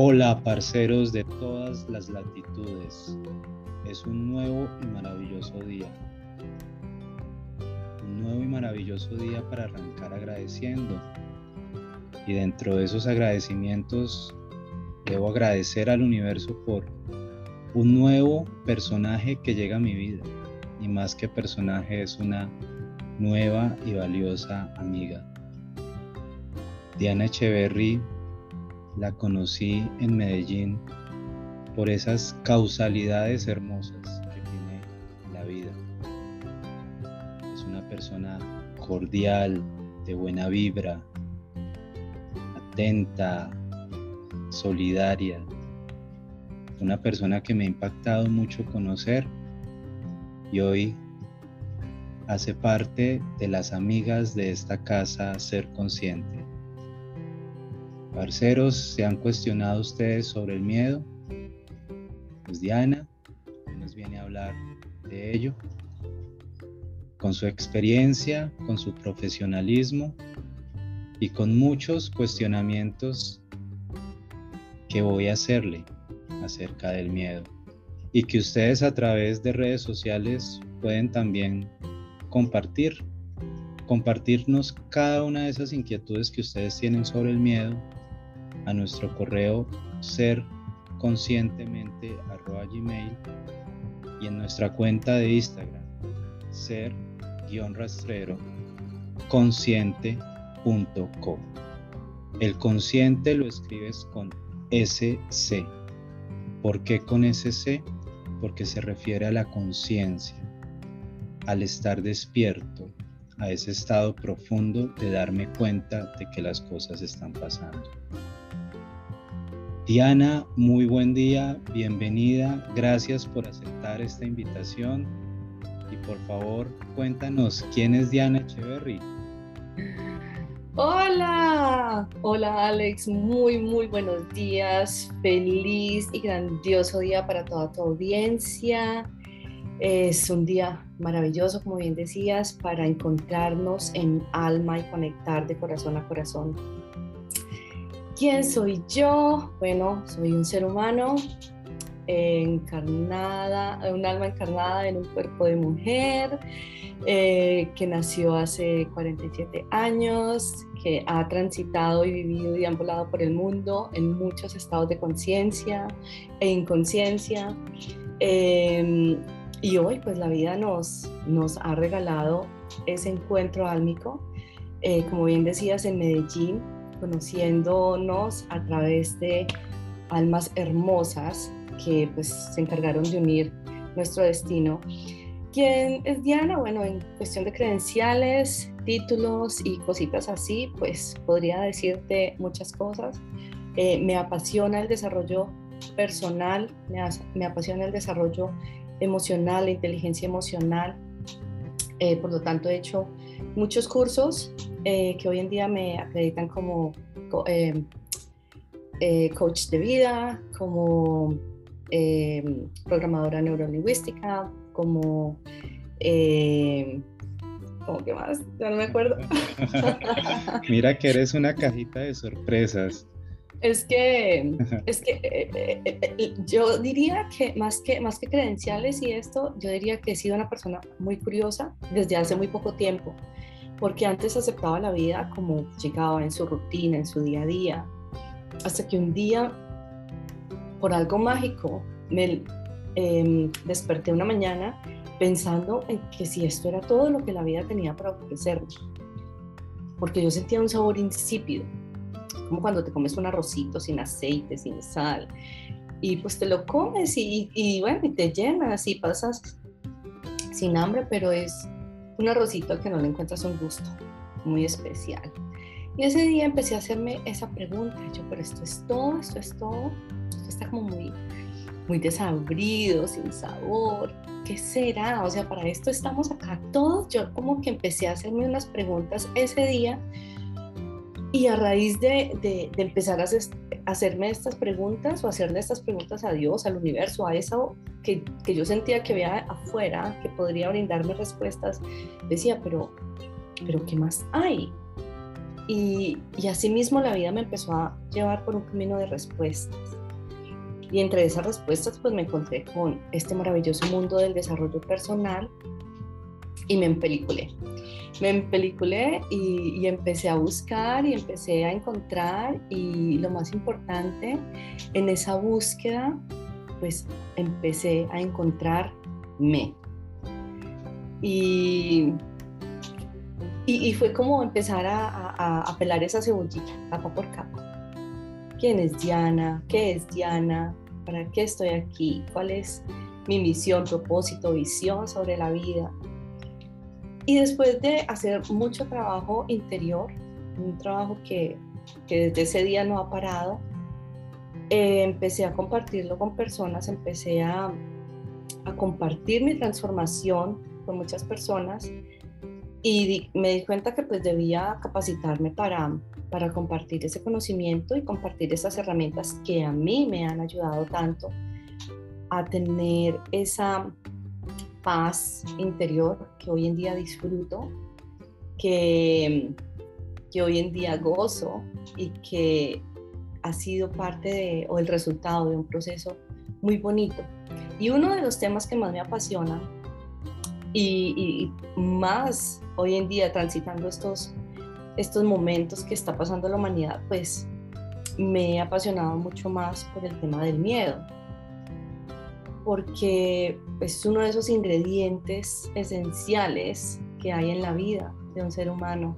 Hola, parceros de todas las latitudes. Es un nuevo y maravilloso día. Un nuevo y maravilloso día para arrancar agradeciendo. Y dentro de esos agradecimientos, debo agradecer al universo por un nuevo personaje que llega a mi vida. Y más que personaje, es una nueva y valiosa amiga. Diana Echeverry la conocí en Medellín por esas causalidades hermosas que tiene la vida. Es una persona cordial, de buena vibra, atenta, solidaria. Una persona que me ha impactado mucho conocer y hoy hace parte de las amigas de esta casa Ser Consciente. Parceros, ¿se han cuestionado ustedes sobre el miedo? Pues Diana nos viene a hablar de ello, con su experiencia, con su profesionalismo y con muchos cuestionamientos que voy a hacerle acerca del miedo y que ustedes a través de redes sociales pueden también compartir, compartirnos cada una de esas inquietudes que ustedes tienen sobre el miedo a nuestro correo ser conscientemente gmail y en nuestra cuenta de Instagram ser rastrero consciente.co. El consciente lo escribes con SC. ¿Por qué con SC? Porque se refiere a la conciencia, al estar despierto, a ese estado profundo de darme cuenta de que las cosas están pasando. Diana, muy buen día, bienvenida, gracias por aceptar esta invitación y por favor cuéntanos quién es Diana Echeverry. Hola, hola Alex, muy muy buenos días, feliz y grandioso día para toda tu audiencia. Es un día maravilloso, como bien decías, para encontrarnos en alma y conectar de corazón a corazón ¿Quién soy yo? Bueno, soy un ser humano encarnada, un alma encarnada en un cuerpo de mujer, eh, que nació hace 47 años, que ha transitado y vivido y ambulado por el mundo en muchos estados de conciencia e inconsciencia. Em, y hoy pues la vida nos, nos ha regalado ese encuentro álmico, eh, como bien decías, en Medellín, conociéndonos a través de almas hermosas que pues se encargaron de unir nuestro destino. ¿Quién es Diana? Bueno, en cuestión de credenciales, títulos y cositas así, pues podría decirte muchas cosas. Eh, me apasiona el desarrollo personal, me, me, apasiona el desarrollo emocional, la inteligencia emocional. Eh, por lo tanto, he hecho muchos cursos eh, que hoy en día me acreditan como eh, eh, coach de vida, como programadora neurolingüística, como... ¿Cómo que más? Ya no me acuerdo. Mira que eres una cajita de sorpresas. Es que, es que yo diría que más, que más que credenciales y esto, yo diría que he sido una persona muy curiosa desde hace muy poco tiempo porque antes aceptaba la vida como llegaba en su rutina, en su día a día, hasta que un día, por algo mágico, me em, desperté una mañana pensando en que si esto era todo lo que la vida tenía para ofrecerme, porque yo sentía un sabor insípido, como cuando te comes un arrocito sin aceite, sin sal, y pues te lo comes y, y bueno, y te llenas y pasas sin hambre, pero es un arrocito al que no le encuentras un gusto muy especial. Y ese día empecé a hacerme esa pregunta, yo, pero esto es todo, esto es todo, esto está como muy, muy desabrido, sin sabor, ¿qué será? O sea, para esto estamos acá todos, yo como que empecé a hacerme unas preguntas ese día y a raíz de, de, empezar a hacerme estas preguntas o hacerle estas preguntas a Dios, al universo, a eso que, que, yo sentía que había afuera, que podría brindarme respuestas, decía, pero, pero ¿qué más hay? Y, y asimismo la vida me empezó a llevar por un camino de respuestas. Y entre esas respuestas pues me encontré con este maravilloso mundo del desarrollo personal y me empeliculé. Me empeliculé y, empecé a buscar y empecé a encontrar y lo más importante, en esa búsqueda, pues empecé a encontrarme. Y, y, y fue como empezar a, a, a pelar esa cebollita, capa por capa. ¿Quién es Diana? ¿Qué es Diana? ¿Para qué estoy aquí? ¿Cuál es mi misión, propósito, visión sobre la vida? Y después de hacer mucho trabajo interior, un trabajo que, que desde ese día no ha parado, eh, empecé a compartirlo con personas, empecé a, a, compartir mi transformación con muchas personas y me di cuenta que pues debía capacitarme para, para compartir ese conocimiento y compartir esas herramientas que a mí me han ayudado tanto a tener esa paz interior que hoy en día disfruto, que, que hoy en día gozo y que ha sido parte de, o el resultado de un proceso muy bonito. Y uno de los temas que más me apasiona y, y más hoy en día transitando estos, estos momentos que está pasando la humanidad, pues me he apasionado mucho más por el tema del miedo porque es uno de esos ingredientes esenciales que hay en la vida de un ser humano.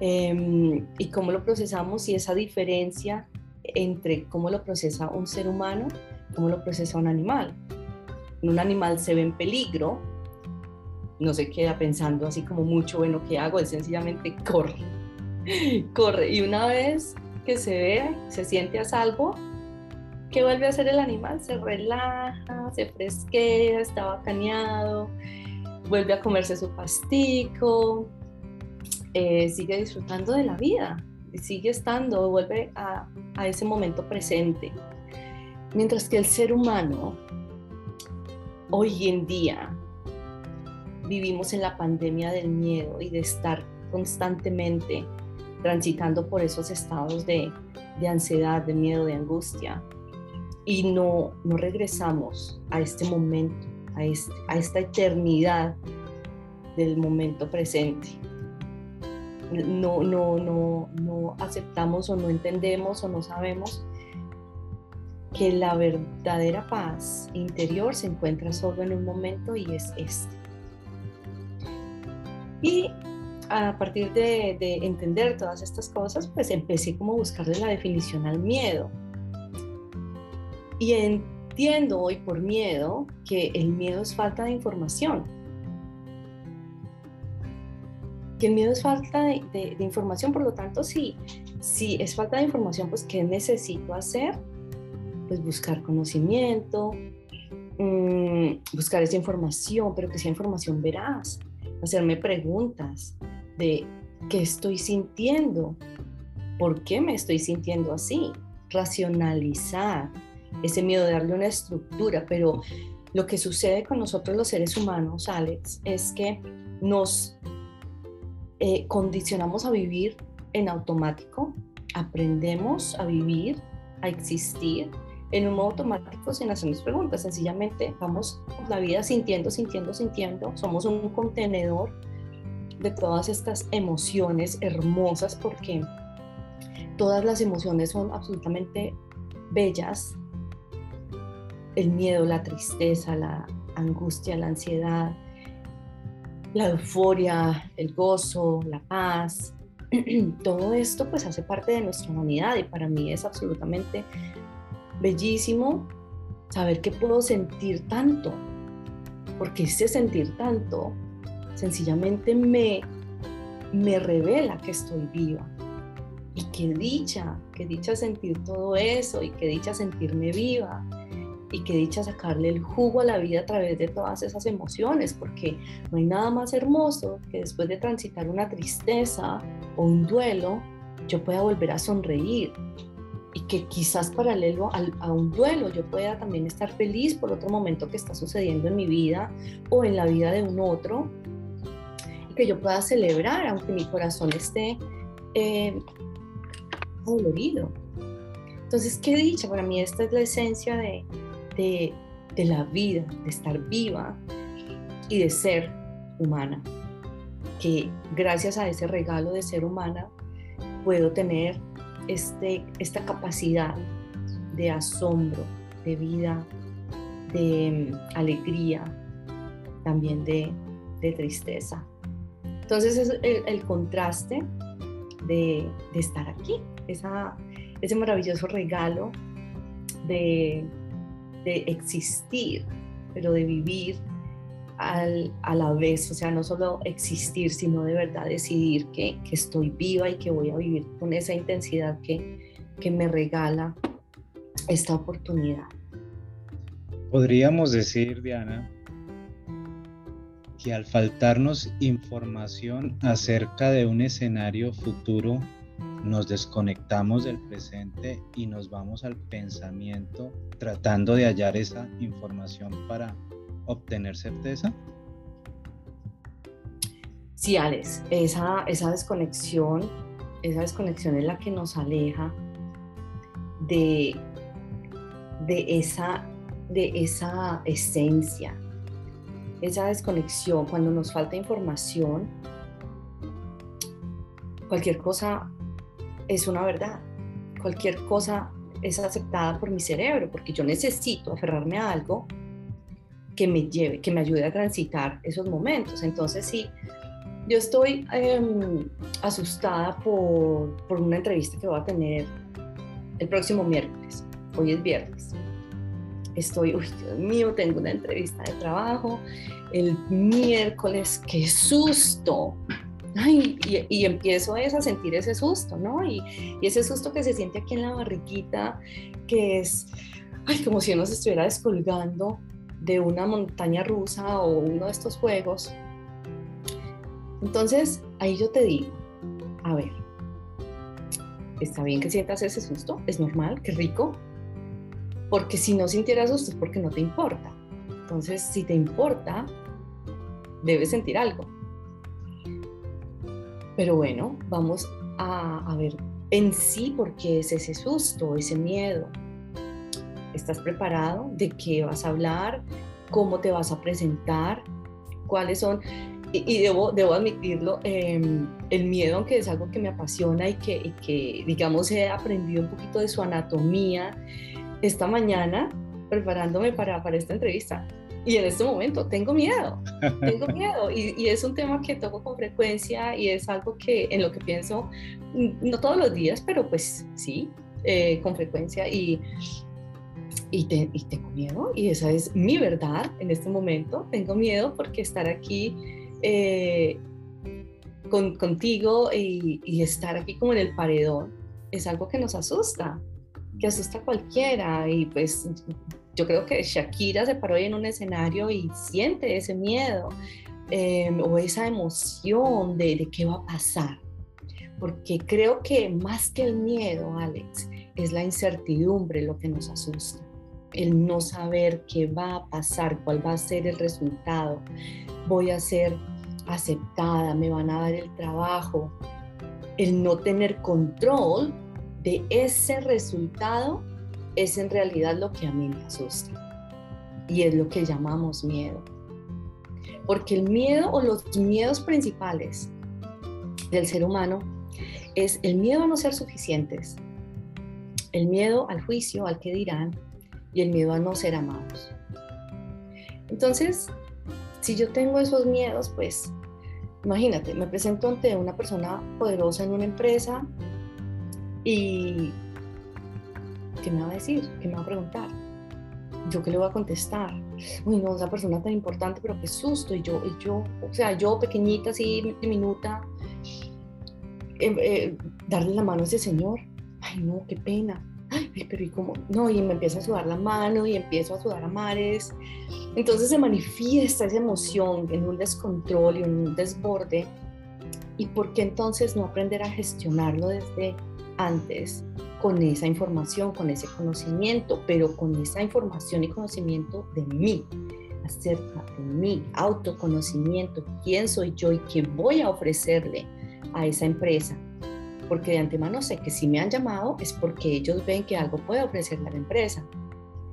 Eh, y cómo lo procesamos y esa diferencia entre cómo lo procesa un ser humano, cómo lo procesa un animal. Un animal se ve en peligro, no se queda pensando así como mucho, bueno, ¿qué hago? Él sencillamente corre, corre. Y una vez que se ve, se siente a salvo, ¿Qué vuelve a hacer el animal? Se relaja, se fresquea, está bacaneado, vuelve a comerse su pastico, eh, sigue disfrutando de la vida, sigue estando, vuelve a, ese momento presente. Mientras que el ser humano, hoy en día, vivimos en la pandemia del miedo y de estar constantemente transitando por esos estados de ansiedad, de miedo, de angustia, y no, no regresamos a este momento, a, este, a esta eternidad del momento presente. No, no, no, no aceptamos o no entendemos o no sabemos que la verdadera paz interior se encuentra solo en un momento y es este. Y a partir de, de, entender todas estas cosas, pues empecé como a buscarle la definición al miedo. Y entiendo hoy por miedo que el miedo es falta de información. Que el miedo es falta de, información, por lo tanto, si, si es falta de información, pues ¿qué necesito hacer? Pues buscar conocimiento, mmm, buscar esa información, pero que sea información veraz, hacerme preguntas de qué estoy sintiendo, por qué me estoy sintiendo así, racionalizar, ese miedo de darle una estructura, pero lo que sucede con nosotros los seres humanos, Alex, es que nos eh, condicionamos a vivir en automático, aprendemos a vivir, a existir en un modo automático sin hacernos preguntas, sencillamente vamos la vida sintiendo, sintiendo, sintiendo, somos un contenedor de todas estas emociones hermosas porque todas las emociones son absolutamente bellas, el miedo, la tristeza, la angustia, la ansiedad, la euforia, el gozo, la paz. Todo esto pues hace parte de nuestra humanidad y para mí es absolutamente bellísimo saber que puedo sentir tanto, porque ese sentir tanto sencillamente me, me revela que estoy viva. Y qué dicha, qué dicha sentir todo eso y qué dicha sentirme viva y que dicha sacarle el jugo a la vida a través de todas esas emociones, porque no hay nada más hermoso que después de transitar una tristeza o un duelo, yo pueda volver a sonreír y que quizás paralelo al, a un duelo yo pueda también estar feliz por otro momento que está sucediendo en mi vida o en la vida de un otro y que yo pueda celebrar aunque mi corazón esté eh, dolorido. Entonces, qué dicha, para mí esta es la esencia de, de, la vida, de estar viva y de ser humana. Que gracias a ese regalo de ser humana puedo tener este, esta capacidad de asombro, de vida, de mm, alegría, también de, de tristeza. Entonces es el, contraste de, de, estar aquí, esa, ese maravilloso regalo de, de existir, pero de vivir al, a la vez, o sea, no solo existir, sino de verdad decidir que, que, estoy viva y que voy a vivir con esa intensidad que, que me regala esta oportunidad. Podríamos decir, Diana, que al faltarnos información acerca de un escenario futuro, nos desconectamos del presente y nos vamos al pensamiento tratando de hallar esa información para obtener certeza? Sí, Alex, esa, esa desconexión, esa desconexión es la que nos aleja de, de, esa, de esa esencia, esa desconexión, cuando nos falta información, cualquier cosa es una verdad, cualquier cosa es aceptada por mi cerebro, porque yo necesito aferrarme a algo que me lleve, que me ayude a transitar esos momentos. Entonces, sí, yo estoy em, asustada por, por, una entrevista que voy a tener el próximo miércoles. Hoy es viernes. Estoy, uy, Dios mío, tengo una entrevista de trabajo. El miércoles, qué susto. Y, empiezo a sentir ese susto, ¿no? Y, ese susto que se siente aquí en la barriguita, que es como si uno se estuviera descolgando de una montaña rusa o uno de estos juegos. Entonces, ahí yo te digo, a ver, está bien que sientas ese susto, es normal, qué rico, porque si no sintieras susto es porque no te importa. Entonces, si te importa, debes sentir algo. Pero bueno, vamos a, a ver en sí por qué es ese susto, ese miedo, ¿Estás preparado? ¿De qué vas a hablar? ¿Cómo te vas a presentar? ¿Cuáles son? Y, debo, debo admitirlo, em, el miedo, aunque es algo que me apasiona y que, y que, digamos, he aprendido un poquito de su anatomía esta mañana preparándome para, para esta entrevista. Y en este momento tengo miedo, tengo miedo. Y, y, es un tema que toco con frecuencia y es algo que en lo que pienso, no todos los días, pero pues sí, eh, con frecuencia. Y, y, tengo miedo y esa es mi verdad en este momento. Tengo miedo porque estar aquí eh, con, contigo y, y, estar aquí como en el paredón es algo que nos asusta, que asusta a cualquiera y pues yo creo que Shakira se paró ahí en un escenario y siente ese miedo em, o esa emoción de, de qué va a pasar. Porque creo que más que el miedo, Alex, es la incertidumbre lo que nos asusta el no saber qué va a pasar, cuál va a ser el resultado. Voy a ser aceptada, me van a dar el trabajo. El no tener control de ese resultado es en realidad lo que a mí me asusta. Y es lo que llamamos miedo. Porque el miedo o los miedos principales del ser humano es el miedo a no ser suficientes, el miedo al juicio, al que dirán, y el miedo a no ser amados. Entonces, si yo tengo esos miedos, pues imagínate, me presento ante una persona poderosa en una empresa y ¿qué me va a decir? ¿Qué me va a preguntar? ¿Yo qué le voy a contestar? Uy, no, esa persona tan importante, pero qué susto. Y yo, y yo o sea, yo pequeñita, así, diminuta, eh, eh, darle la mano a ese señor. Ay, no, qué pena ay, pero ¿y cómo? No, y me empieza a sudar la mano y empiezo a sudar a mares. Entonces se manifiesta esa emoción en un descontrol y un desborde. ¿Y por qué entonces no aprender a gestionarlo desde antes con esa información, con ese conocimiento, pero con esa información y conocimiento de mí? acerca de mí, autoconocimiento, quién soy yo y qué voy a ofrecerle a esa empresa, porque de antemano sé que si me han llamado es porque ellos ven que algo puede ofrecerle a la empresa.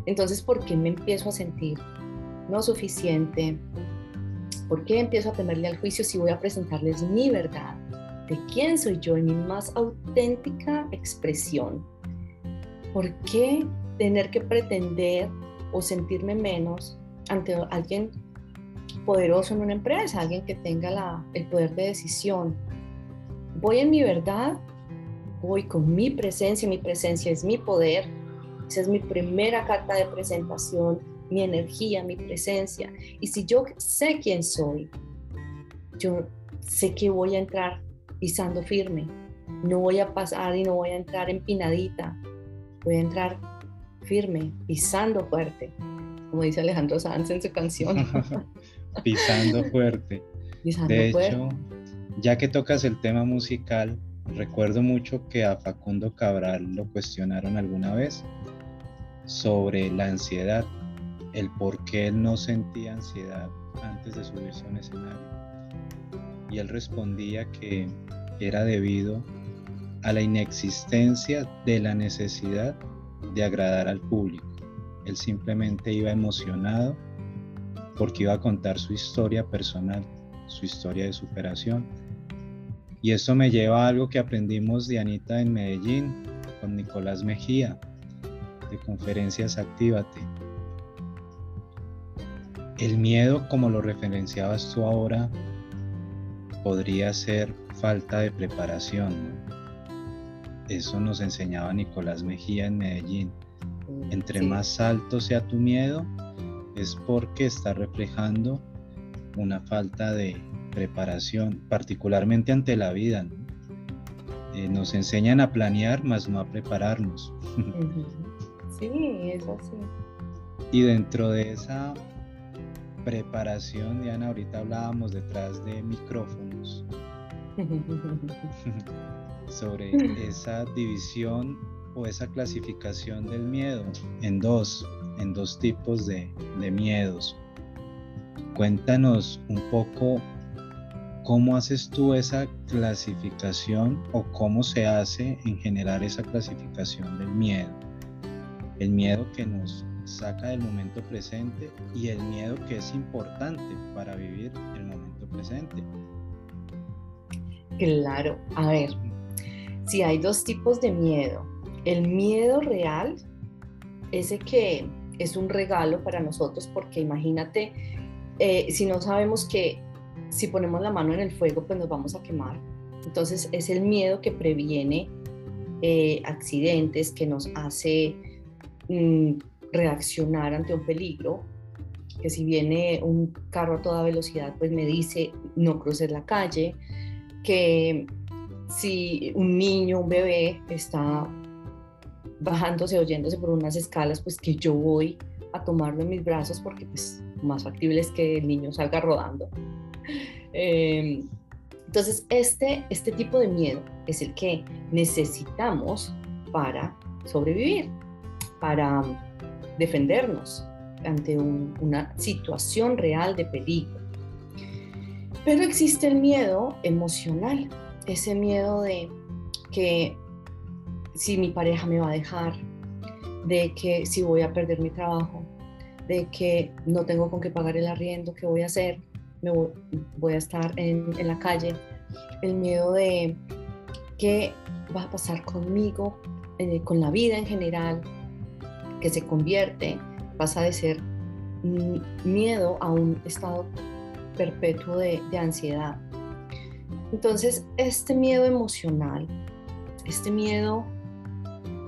Entonces, ¿por qué me empiezo a sentir no suficiente? ¿Por qué empiezo a temerle al juicio si voy a presentarles mi verdad? ¿De quién soy yo en mi más auténtica expresión? ¿Por qué tener que pretender o sentirme menos ante alguien poderoso en una empresa, alguien que tenga el poder de decisión? Voy en mi verdad, voy con mi presencia, mi presencia es mi poder, esa es mi primera carta de presentación, mi energía, mi presencia. Y si yo sé quién soy, yo sé que voy a entrar pisando firme. No voy a pasar y no voy a entrar empinadita. Voy a entrar firme, pisando fuerte, como dice Alejandro Sanz en su canción. pisando fuerte. de hecho, ya que tocas el tema musical, recuerdo mucho que a Facundo Cabral lo cuestionaron alguna vez sobre la ansiedad, el por qué él no sentía ansiedad antes de subirse a un escenario. Y él respondía que era debido a la inexistencia de la necesidad de agradar al público. Él simplemente iba emocionado porque iba a contar su historia personal, su historia de superación. Y eso me lleva a algo que aprendimos de Anita en Medellín con Nicolás Mejía, de conferencias Actívate. El miedo, como lo referenciabas tú ahora, podría ser falta de preparación. Eso nos enseñaba Nicolás Mejía en Medellín. Mm, Entre más alto sea tu miedo, es porque está reflejando una falta de preparación, particularmente ante la vida. Eh, nos enseñan a planear, más no a prepararnos. Sí, es así. Y dentro de esa preparación, Diana, ahorita hablábamos detrás de micrófonos sobre esa división o esa clasificación del miedo en dos, en dos tipos de, de miedos. Cuéntanos un poco cómo haces tú esa clasificación o cómo se hace en generar esa clasificación del miedo. El miedo que nos saca del momento presente y el miedo que es importante para vivir el momento presente. Claro, a ver, si hay dos tipos de miedo, el miedo real, ese que es un regalo para nosotros, porque imagínate, eh, si no sabemos que si ponemos la mano en el fuego, pues nos vamos a quemar. Entonces es el miedo que previene eh, accidentes, que nos hace mm, reaccionar ante un peligro, que si viene un carro a toda velocidad, pues me dice no cruces la calle, que si un niño, un bebé está bajándose, oyéndose por unas escalas, pues que yo voy a tomarlo en mis brazos porque pues más factible es que el niño salga rodando. Em, entonces, este, este tipo de miedo es el que necesitamos para sobrevivir, para defendernos ante una situación real de peligro. Pero existe el miedo emocional, ese miedo de que si mi pareja me va a dejar, de que si voy a perder mi trabajo, de que no tengo con qué pagar el arriendo, ¿qué voy a hacer? Me voy, a estar en, la calle. El miedo de qué va a pasar conmigo, eh, con la vida en general, que se convierte, pasa de ser miedo a un estado perpetuo de, ansiedad. Entonces, este miedo emocional, este miedo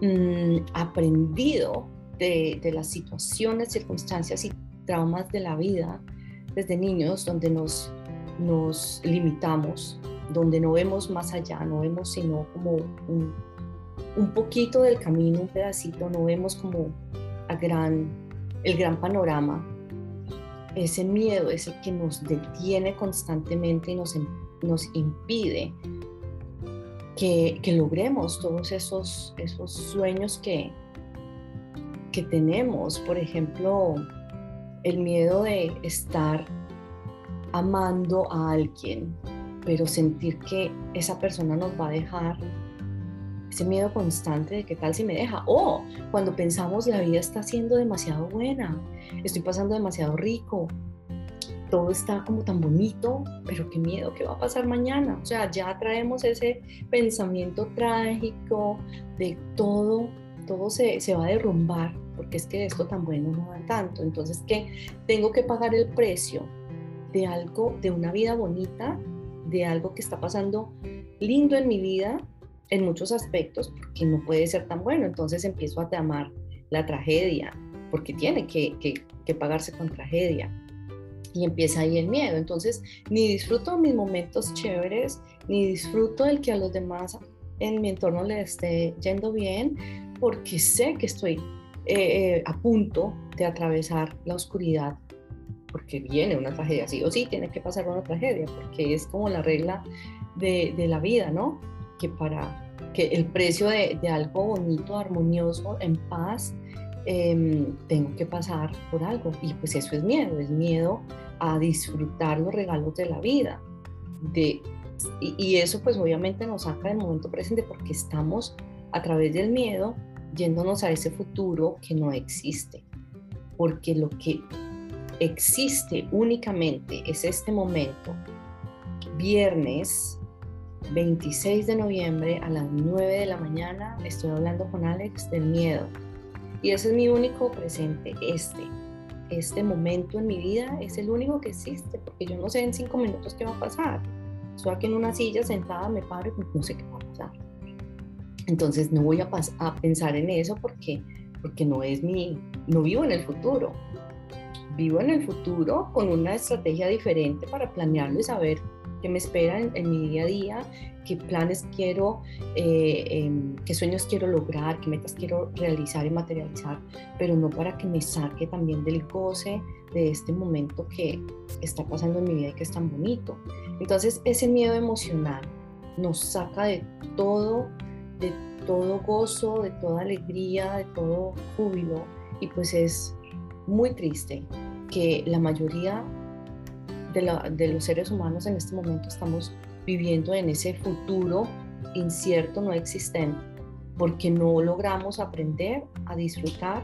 mm, aprendido de, las situaciones, circunstancias y traumas de la vida desde niños, donde nos, limitamos, donde no vemos más allá, no vemos sino como un, poquito del camino, un pedacito, no vemos como el gran panorama ese miedo es el que nos detiene constantemente y nos, nos impide que, logremos todos esos, esos sueños que, que tenemos. Por ejemplo, el miedo de estar amando a alguien, pero sentir que esa persona nos va a dejar ese miedo constante de qué tal si me deja. O cuando pensamos la vida está siendo demasiado buena, estoy pasando demasiado rico, todo está como tan bonito, pero qué miedo, ¿qué va a pasar mañana? O sea, ya traemos ese pensamiento trágico de todo, todo se, se va a derrumbar, porque es que esto tan bueno no da tanto. Entonces, ¿qué? Tengo que pagar el precio de algo, de una vida bonita, de algo que está pasando lindo en mi vida en muchos aspectos, porque no puede ser tan bueno. Entonces empiezo a amar la tragedia, porque tiene que, que, que pagarse con tragedia y empieza ahí el miedo. Entonces, ni disfruto mis momentos chéveres, ni disfruto el que a los demás en mi entorno le esté yendo bien, porque sé que estoy eh, eh, a punto de atravesar la oscuridad, porque viene una tragedia, sí o sí, tiene que pasar una tragedia, porque es como la regla de, de la vida, ¿no? Que para que el precio de, de algo bonito, armonioso, en paz, Em, tengo que pasar por algo. Y pues eso es miedo, es miedo a disfrutar los regalos de la vida. De, y, eso pues obviamente nos saca del momento presente porque estamos a través del miedo yéndonos a ese futuro que no existe. Porque lo que existe únicamente es este momento. Viernes 26 de noviembre a las 9 de la mañana estoy hablando con Alex del miedo y ese es mi único presente, este. Este momento en mi vida es el único que existe, porque yo no sé en cinco minutos qué va a pasar. Estoy aquí en una silla sentada, me paro y no sé qué va a pasar. Entonces no voy a, a pensar en eso porque, porque no es mi, no vivo en el futuro. Vivo en el futuro con una estrategia diferente para planearlo y saber qué me espera en, mi día a día, qué planes quiero, eh, em, qué sueños quiero lograr, qué metas quiero realizar y materializar, pero no para que me saque también del goce de este momento que está pasando en mi vida y que es tan bonito. Entonces ese miedo emocional nos saca de todo, de todo gozo, de toda alegría, de todo júbilo y pues es muy triste que la mayoría de, los seres humanos en este momento estamos viviendo en ese futuro incierto, no existente, porque no logramos aprender a disfrutar,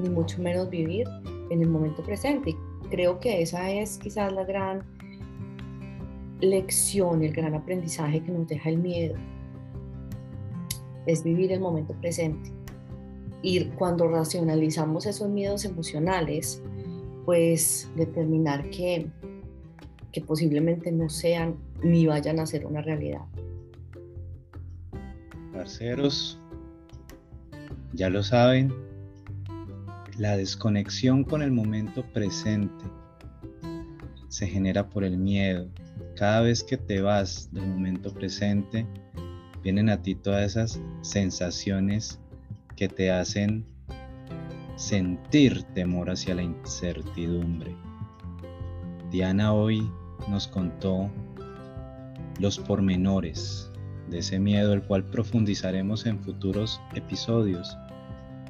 ni mucho menos vivir en el momento presente. Creo que esa es quizás la gran lección, el gran aprendizaje que nos deja el miedo, es vivir el momento presente. Y cuando racionalizamos esos miedos emocionales, pues determinar que que posiblemente no sean ni vayan a ser una realidad. Parceros, ya lo saben, la desconexión con el momento presente se genera por el miedo. Cada vez que te vas del momento presente, vienen a ti todas esas sensaciones que te hacen sentir temor hacia la incertidumbre. Diana hoy nos contó los pormenores de ese miedo, el cual profundizaremos en futuros episodios,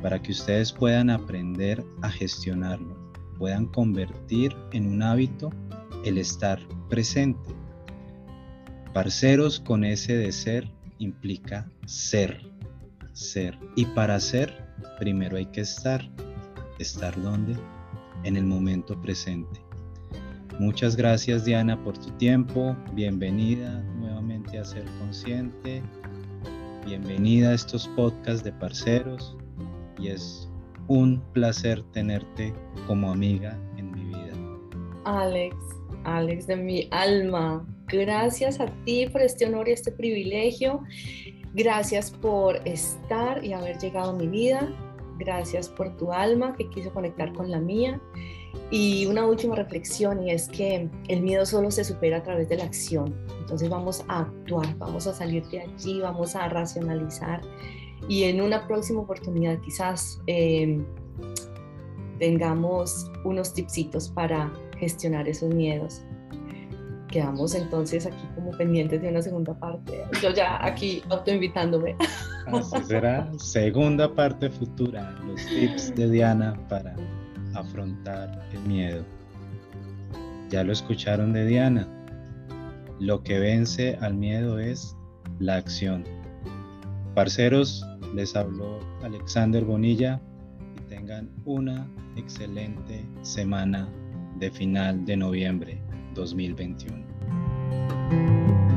para que ustedes puedan aprender a gestionarlo, puedan convertir en un hábito el estar presente. Parceros con ese de ser implica ser, ser. Y para ser, primero hay que estar. ¿Estar dónde? En el momento presente. Muchas gracias Diana por tu tiempo. Bienvenida nuevamente a Ser Consciente. Bienvenida a estos podcasts de parceros. Y es un placer tenerte como amiga en mi vida. Alex, Alex de mi alma, gracias a ti por este honor y este privilegio. Gracias por estar y haber llegado a mi vida. Gracias por tu alma que quiso conectar con la mía. Y una última reflexión y es que el miedo solo se supera a través de la acción. Entonces vamos a actuar, vamos a salir de allí, vamos a racionalizar y en una próxima oportunidad quizás em, tengamos unos tipsitos para gestionar esos miedos. Quedamos entonces aquí como pendientes de una segunda parte. Yo ya aquí autoinvitándome. Así será. Segunda parte futura, los tips de Diana para afrontar el miedo. Ya lo escucharon de Diana. Lo que vence al miedo es la acción. Parceros, les habló Alexander Bonilla y tengan una excelente semana de final de noviembre 2021.